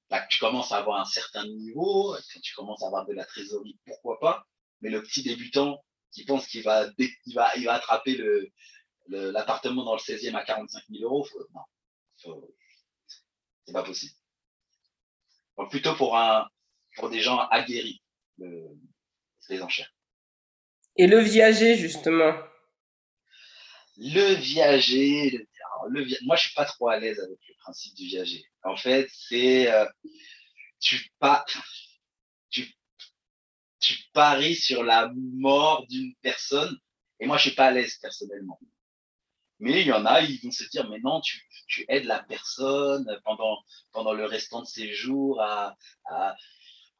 là, tu commences à avoir un certain niveau, quand tu commences à avoir de la trésorerie, pourquoi pas. Mais le petit débutant qui pense qu'il va, il va, il va attraper le, l'appartement dans le 16e à 45 000 euros, faut, non, faut, c'est pas possible. Donc plutôt pour un, pour des gens aguerris, le, les enchères. Et le viager, justement? Le viager, le, le, moi je suis pas trop à l'aise avec le principe du viager. En fait, c'est euh, tu pas tu tu paries sur la mort d'une personne et moi je suis pas à l'aise personnellement. Mais il y en a, ils vont se dire, mais non, tu, tu aides la personne pendant, pendant le restant de ses jours à, à,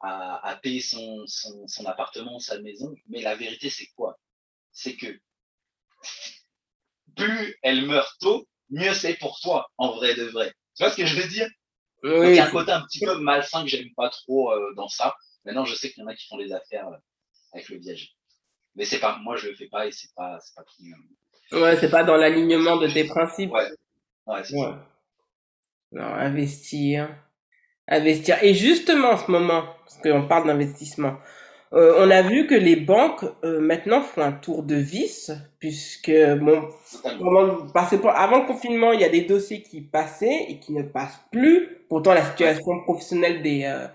à, à payer son, son, son, appartement, sa maison. Mais la vérité, c'est quoi? C'est que plus elle meurt tôt, mieux c'est pour toi, en vrai de vrai. Tu vois ce que je veux dire? Oui. Donc, il y a un côté un petit peu malsain que j'aime pas trop euh, dans ça. Maintenant, je sais qu'il y en a qui font des affaires euh, avec le viager. Mais c'est pas, moi, je le fais pas et c'est pas, c'est pas trop, Ouais, c'est pas dans l'alignement de tes principes. Ouais, ouais c'est ouais. ça. Non, investir. Investir. Et justement, en ce moment, parce qu'on parle d'investissement, euh, on a vu que les banques euh, maintenant font un tour de vis, puisque bon, parce que avant le confinement, il y a des dossiers qui passaient et qui ne passent plus. Pourtant, la situation professionnelle des euh,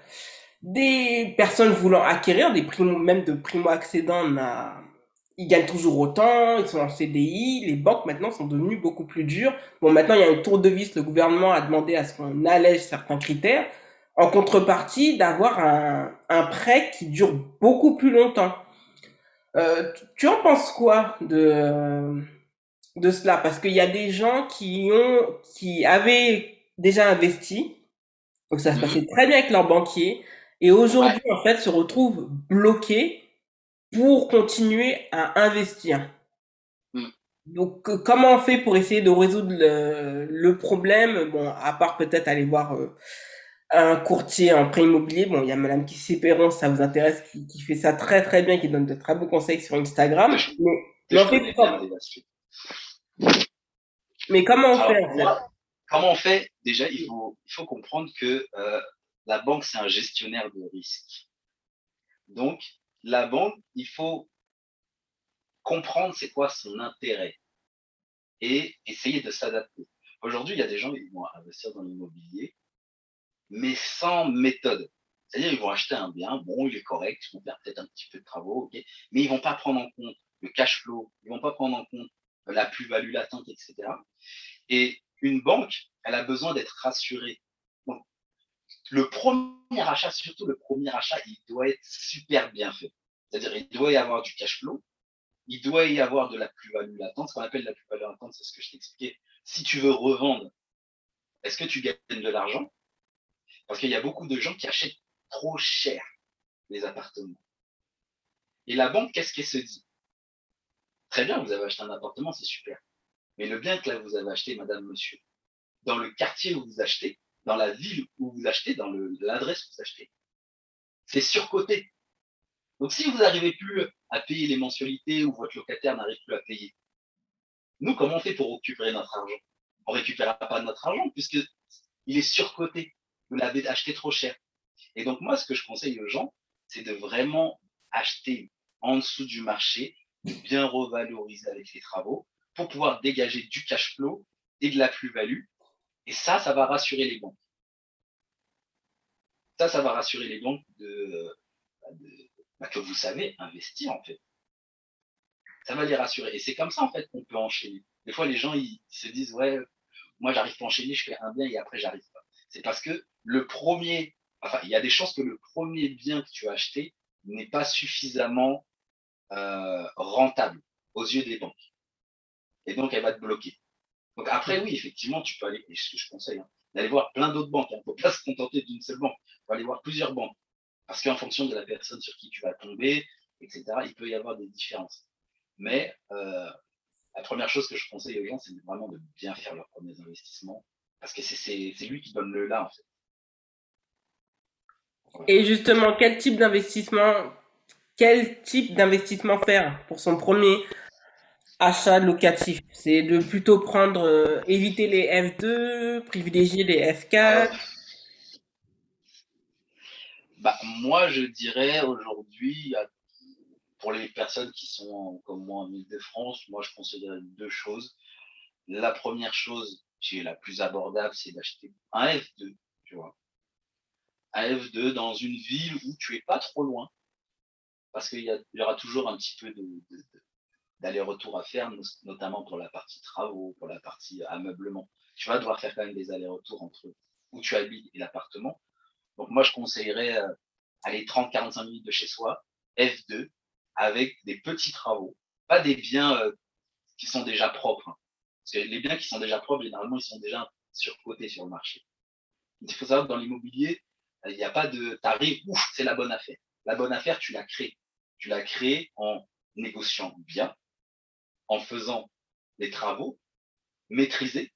des personnes voulant acquérir, des primo, même de primo accédants, n'a ils gagnent toujours autant, ils sont en CDI, les banques maintenant sont devenues beaucoup plus dures. Bon, maintenant il y a une tour de vis, le gouvernement a demandé à ce qu'on allège certains critères, en contrepartie d'avoir un, un prêt qui dure beaucoup plus longtemps. Euh, tu en penses quoi de, de cela? Parce qu'il y a des gens qui ont, qui avaient déjà investi, donc ça se passait très bien avec leur banquier, et aujourd'hui ouais. en fait se retrouvent bloqués pour continuer à investir. Mm. Donc, euh, comment on fait pour essayer de résoudre le, le problème? Bon, à part peut-être aller voir euh, un courtier en prêt immobilier. Bon, il y a Madame Kissé Perron, ça vous intéresse, qui, qui, fait ça très très bien, qui donne de très beaux conseils sur Instagram. Mais, mais, en fait, comment... mais comment on Alors, fait en fait? moi, Comment on fait? Déjà, il faut, il faut comprendre que euh, la banque, c'est un gestionnaire de risque. Donc, la banque, il faut comprendre c'est quoi son intérêt et essayer de s'adapter. Aujourd'hui, il y a des gens qui vont investir dans l'immobilier, mais sans méthode. C'est-à-dire, ils vont acheter un bien, bon, il est correct, ils vont faire peut-être un petit peu de travaux, mais ils vont pas prendre en compte le cash flow, ils vont pas prendre en compte la plus-value latente, etc. Et une banque, elle a besoin d'être rassurée. Le premier achat, surtout le premier achat, il doit être super bien fait. C'est-à-dire, il doit y avoir du cash flow, il doit y avoir de la plus-value latente. Ce qu'on appelle la plus-value latente, c'est ce que je t'expliquais. Si tu veux revendre, est-ce que tu gagnes de l'argent? Parce qu'il y a beaucoup de gens qui achètent trop cher les appartements. Et la banque, qu'est-ce qu'elle se dit? Très bien, vous avez acheté un appartement, c'est super. Mais le bien que là, vous avez acheté, madame, monsieur, dans le quartier où vous achetez, dans la ville où vous achetez, dans l'adresse où vous achetez. C'est surcoté. Donc si vous n'arrivez plus à payer les mensualités ou votre locataire n'arrive plus à payer, nous, comment on fait pour récupérer notre argent? On ne récupérera pas notre argent puisque il est surcoté. Vous l'avez acheté trop cher. Et donc moi, ce que je conseille aux gens, c'est de vraiment acheter en dessous du marché, de bien revaloriser avec les travaux pour pouvoir dégager du cash flow et de la plus-value. Et ça, ça va rassurer les banques. Ça, ça va rassurer les banques de, bah, que vous savez investir en fait. Ça va les rassurer. Et c'est comme ça en fait qu'on peut enchaîner. Des fois, les gens ils, se disent ouais, moi j'arrive pas à enchaîner, je fais un bien et après j'arrive pas. C'est parce que le premier, enfin, il y a des chances que le premier bien que tu as acheté n'est pas suffisamment euh, rentable aux yeux des banques. Et donc, elle va te bloquer. Donc après, oui, effectivement, tu peux aller, et ce que je conseille, hein, d'aller voir plein d'autres banques. Hein. ne faut pas se contenter d'une seule banque. Il faut aller voir plusieurs banques. Parce qu'en fonction de la personne sur qui tu vas tomber, etc., il peut y avoir des différences. Mais euh, la première chose que je conseille aux gens, c'est vraiment de bien faire leurs premiers investissements. Parce que c'est lui qui donne le là, en fait. Et justement, quel type d'investissement, quel type d'investissement faire pour son premier achat locatif. C'est de plutôt prendre, euh, éviter les F2, privilégier les F4 bah, Moi, je dirais aujourd'hui, pour les personnes qui sont comme moi en Ile-de-France, moi, je considère deux choses. La première chose, qui est la plus abordable, c'est d'acheter un F2, tu vois. À F2 dans une ville où tu es pas trop loin, parce qu'il y, aura toujours un petit peu d'aller-retour à faire, notamment pour la partie travaux, pour la partie ameublement. Tu vas devoir faire quand même des allers-retours entre où tu habites et l'appartement. Donc moi, je conseillerais euh, aller 30-45 minutes de chez soi, F2, avec des petits travaux, pas des biens euh, qui sont déjà propres. Hein. Les biens qui sont déjà propres, généralement, ils sont déjà surcotés sur le marché. Il faut savoir que dans l'immobilier, il n'y a pas de tarif, ouf, c'est la bonne affaire. La bonne affaire, tu la crées. Tu la crées en négociant bien, en faisant des travaux maîtrisés.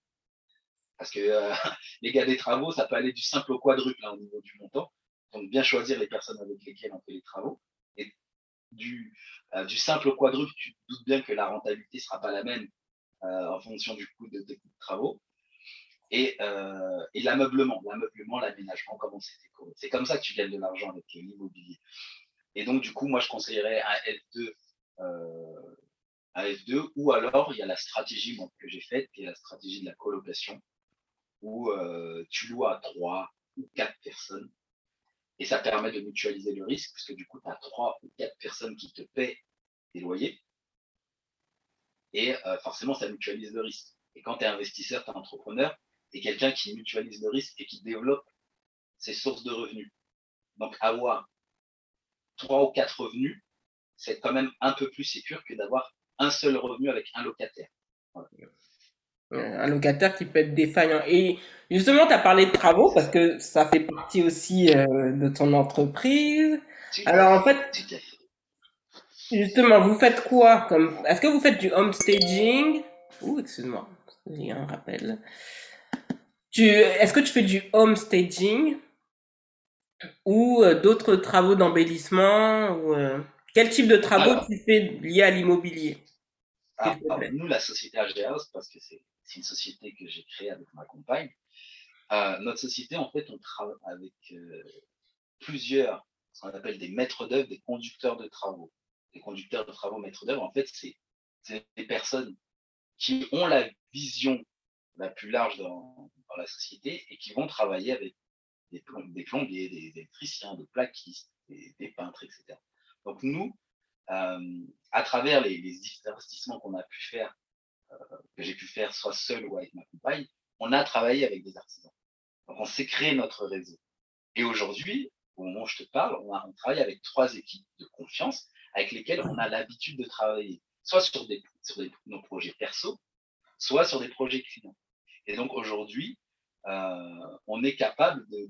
Parce que euh, les gars des travaux, ça peut aller du simple au quadruple hein, au niveau du montant. Donc bien choisir les personnes avec lesquelles on fait les travaux. Et du, euh, simple au quadruple, tu te doutes bien que la rentabilité ne sera pas la même euh, en fonction du coût de, de travaux et, l'ameublement, l'ameublement, l'aménagement, comment c'était C'est comme ça que tu gagnes de l'argent avec l'immobilier. Et donc, du coup, moi, je conseillerais F2, euh, un F2, ou alors il y a la stratégie que j'ai faite, qui est la stratégie de la colocation, où euh, tu loues à trois ou quatre personnes, et ça permet de mutualiser le risque, puisque du coup, tu as trois ou quatre personnes qui te paient des loyers, et euh, forcément, ça mutualise le risque. Et quand tu es investisseur, tu es entrepreneur, et quelqu'un qui mutualise le risque et qui développe ses sources de revenus. Donc avoir trois ou quatre revenus, c'est quand même un peu plus sûr que d'avoir un seul revenu avec un locataire. Un locataire qui peut être défaillant. Et justement, tu as parlé de travaux parce que ça fait partie aussi euh, de ton entreprise. Alors en fait, justement, vous faites quoi comme Est-ce que vous faites du home staging Ouh, excuse-moi, j'ai un rappel. Tu, est-ce que tu fais du home staging ou euh, d'autres travaux d'embellissement ou euh, quel type de travaux tu fais liés à l'immobilier ah, Nous, la société House, parce que c'est une société que j'ai créée avec ma compagne, euh, notre société, en fait, on travaille avec plusieurs, ce qu'on appelle des maîtres d'œuvre, des conducteurs de travaux. Des conducteurs de travaux maîtres d'œuvre, en fait, c'est des personnes qui ont la vision la plus large dans, la société et qui vont travailler avec des, plombiers, des, électriciens, des plaquistes, des, peintres, etc. Donc nous, euh, à travers les, investissements qu'on a pu faire, euh, que j'ai pu faire soit seul ou avec ma compagne, on a travaillé avec des artisans. Donc on s'est créé notre réseau. Et aujourd'hui, au moment où je te parle, on, on travaille avec trois équipes de confiance avec lesquelles on a l'habitude de travailler, soit sur, des, sur nos projets perso, soit sur des projets clients. Et donc aujourd'hui, euh, on est capable, de,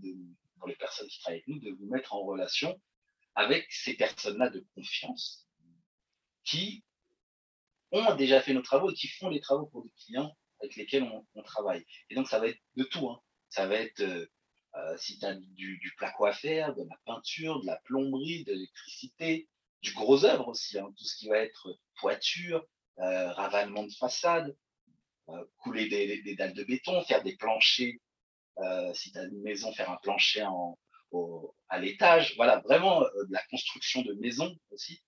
pour les personnes qui travaillent avec nous, de vous mettre en relation avec ces personnes-là de confiance qui ont déjà fait nos travaux et qui font les travaux pour des clients avec lesquels on, travaille. Et donc ça va être de tout. Hein. Ça va être euh, si tu as du, du placo à faire, de la peinture, de la plomberie, de l'électricité, du gros œuvre aussi, hein, tout ce qui va être toiture, euh, ravalement de façade, euh, couler des, des, dalles de béton, faire des planchers, euh, si tu as une maison, faire un plancher en, à l'étage. Voilà, vraiment euh, de la construction de maison aussi.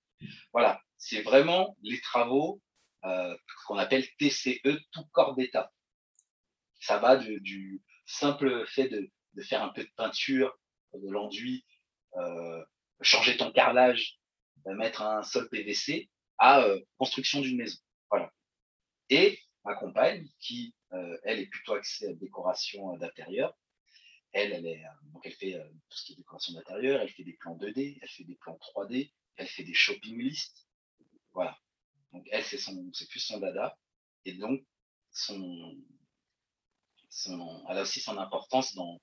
Voilà, c'est vraiment les travaux euh, qu'on appelle TCE, tout corps d'État. Ça va du, simple fait de, faire un peu de peinture, de l'enduit, euh, changer ton carrelage, mettre un sol PVC, à construction d'une maison. Voilà. Et ma compagne, qui, elle, est plutôt axée à décoration d'intérieur, elle, elle, est, donc elle fait tout ce qui est décoration d'intérieur, elle fait des plans 2D, elle fait des plans 3D, elle fait des shopping lists. Voilà. Donc elle, c'est plus son dada. Et donc, son, son, elle a aussi son importance dans,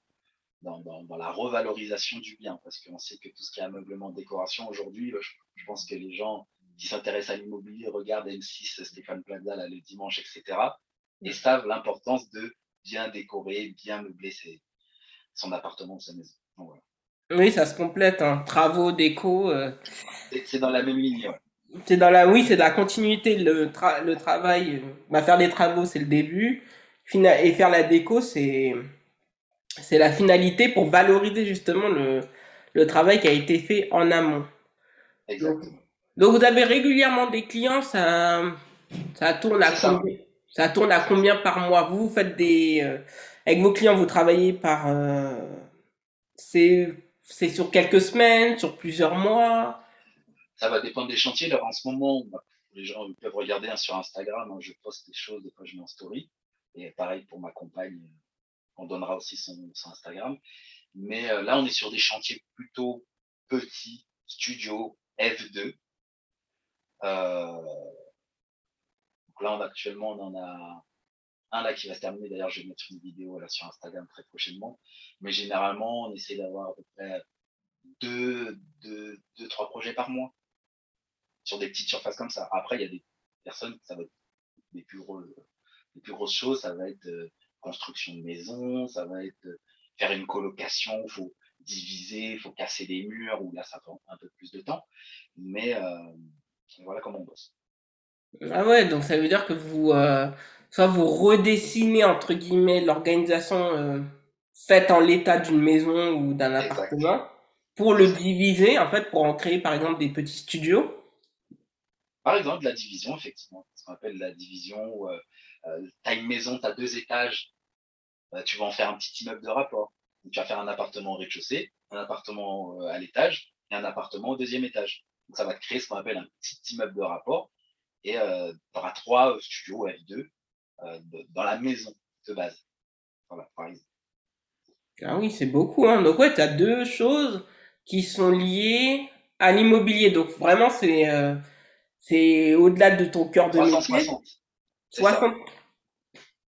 dans, dans, dans la revalorisation du bien, parce qu'on sait que tout ce qui est ameublement, décoration, aujourd'hui, je, je, pense que les gens qui s'intéressent à l'immobilier regardent M6, Stéphane Plaza, là, le dimanche, etc., et savent l'importance de bien décorer, bien meubler ses, son appartement sa maison. Donc, voilà. Oui, ça se complète, hein. travaux, déco. Euh... C'est dans la même ligne. Ouais. C'est dans la, oui, c'est la continuité. Le, tra le travail, euh, bah, faire des travaux, c'est le début, Fina et faire la déco, c'est c'est la finalité pour valoriser justement le, le travail qui a été fait en amont. Donc, donc, vous avez régulièrement des clients, ça, ça tourne à combien, ça. ça. tourne à combien par mois? Vous, vous faites des, euh, avec vos clients, vous travaillez par, euh, c'est, sur quelques semaines, sur plusieurs mois? Ça va dépendre des chantiers. Alors, en ce moment, les gens peuvent regarder hein, sur Instagram, hein, je poste des choses, des fois je mets en story. Et pareil pour ma compagne, on donnera aussi son, son Instagram. Mais euh, là, on est sur des chantiers plutôt petits, studio, F2. Euh, donc là, on, actuellement, on en a un là qui va se terminer. D'ailleurs, je vais mettre une vidéo là sur Instagram très prochainement. Mais généralement, on essaie d'avoir à peu près deux, deux, deux, trois projets par mois sur des petites surfaces comme ça. Après, il y a des personnes, ça va être des plus grosses choses, ça va être euh, construction de maison, ça va être euh, faire une colocation, il faut diviser, il faut casser des murs, où là ça prend un peu plus de temps. Mais euh, voilà comment on bosse. Ah ouais, donc ça veut dire que vous, euh, soit vous redessinez entre guillemets l'organisation euh, faite en l'état d'une maison ou d'un appartement pour le diviser, en fait, pour en créer par exemple des petits studios. Par exemple, la division, effectivement, ce qu'on appelle la division où euh, tu as une maison, tu as deux étages, euh, tu vas en faire un petit immeuble de rapport. Donc, tu vas faire un appartement au rez-de-chaussée, un appartement à l'étage et un appartement au deuxième étage. Donc, ça va te créer ce qu'on appelle un petit immeuble de rapport et euh, tu auras trois studios F2 euh, dans la maison de base. Voilà, par exemple. Ah oui, c'est beaucoup. Hein. Donc ouais, tu as deux choses qui sont liées à l'immobilier. Donc vraiment, c'est euh, c'est au-delà de ton cœur de 360. métier. 60.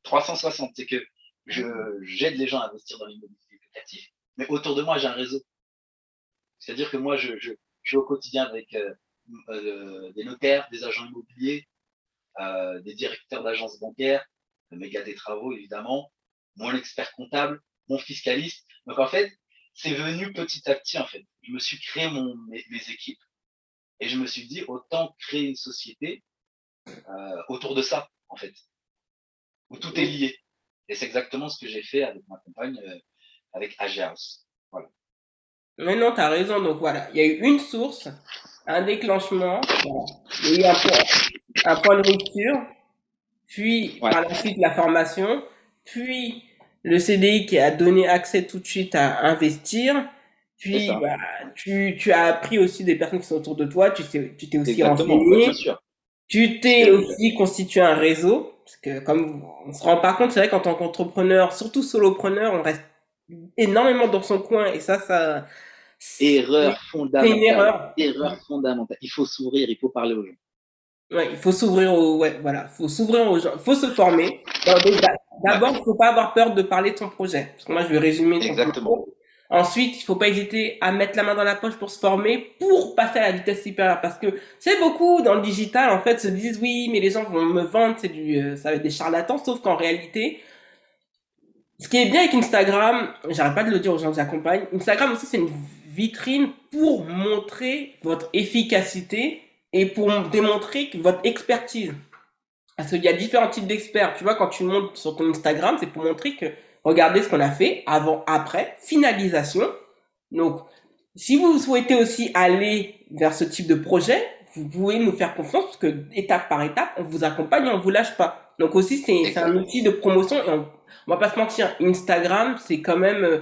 360, c'est que je j'aide les gens à investir dans l'immobilier locatif, mais autour de moi, j'ai un réseau. C'est-à-dire que moi, je, je, je suis au quotidien avec euh, euh, des notaires, des agents immobiliers, euh, des directeurs d'agences bancaires, le méga des travaux évidemment, mon expert comptable, mon fiscaliste. Donc en fait, c'est venu petit à petit en fait. Je me suis créé mes, équipes et je me suis dit autant créer une société euh, autour de ça en fait, où tout est lié. Et c'est exactement ce que j'ai fait avec ma compagne, avec AG House. Mais non, tu as raison. Donc voilà, il y a eu une source, un déclenchement, il y a eu un point, un point de rupture, puis Ouais. par la suite la formation, puis le CDI qui a donné accès tout de suite à investir, puis bah, tu, tu as appris aussi des personnes qui sont autour de toi, tu t'es aussi renseigné, tu t'es aussi constitué un réseau, parce que comme on se rend pas compte, c'est vrai qu'en tant qu'entrepreneur, surtout solopreneur, on reste énormément dans son coin et ça, ça, Erreur fondamentale. erreur. Erreur fondamentale. Il faut s'ouvrir, il faut parler aux gens. Ouais, il faut s'ouvrir aux, ouais, voilà, faut s'ouvrir aux gens, il faut se former. D'abord, il faut pas avoir peur de parler de son projet. Parce que moi, je vais résumer Exactement. Ensuite, il faut pas hésiter à mettre la main dans la poche pour se former, pour passer à la vitesse supérieure. Parce que c'est beaucoup dans le digital, en fait, se disent oui, mais les gens vont me vendre, c'est du, euh, ça va être des charlatans. Sauf qu'en réalité, ce qui est bien avec Instagram, j'arrête pas de le dire aux gens que j'accompagne, Instagram aussi c'est une vitrine pour montrer votre efficacité et pour démontrer votre expertise. Parce qu'il y a différents types d'experts. Tu vois, quand tu montes sur ton Instagram, c'est pour montrer que regardez ce qu'on a fait avant, après, finalisation. Donc, si vous souhaitez aussi aller vers ce type de projet, vous pouvez nous faire confiance parce que étape par étape, on vous accompagne, on vous lâche pas. Donc aussi, c'est un outil de promotion et on, on va pas se mentir, Instagram, c'est quand même euh,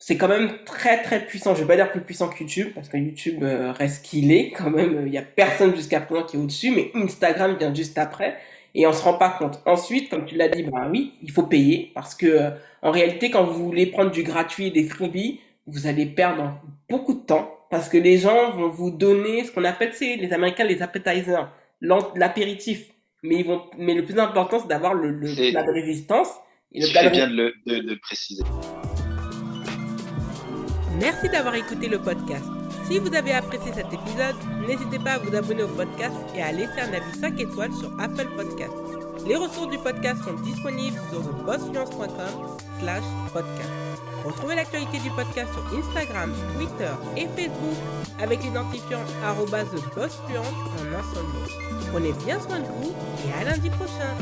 c'est quand même très très puissant. Je vais pas dire plus puissant que YouTube parce que YouTube euh, reste qu'il est quand même. Il y a personne jusqu'à présent qui est au-dessus, mais Instagram vient juste après et on se rend pas compte. Ensuite, comme tu l'as dit, bah oui, il faut payer parce que euh, en réalité, quand vous voulez prendre du gratuit et des freebies, vous allez perdre beaucoup de temps parce que les gens vont vous donner ce qu'on appelle, c'est les Américains les appetizers, l'apéritif. Mais ils vont, mais le plus important, c'est d'avoir le, le plat de résistance. Et le plat de... bien de le, de, de préciser. Merci d'avoir écouté le podcast. Si vous avez apprécié cet épisode, n'hésitez pas à vous abonner au podcast et à laisser un avis 5 étoiles sur Apple Podcast. Les ressources du podcast sont disponibles sur thebossfluence.com slash podcast. Retrouvez l'actualité du podcast sur Instagram, Twitter et Facebook avec l'identifiant thebossfluence en un seul mot. Prenez bien soin de vous et à lundi prochain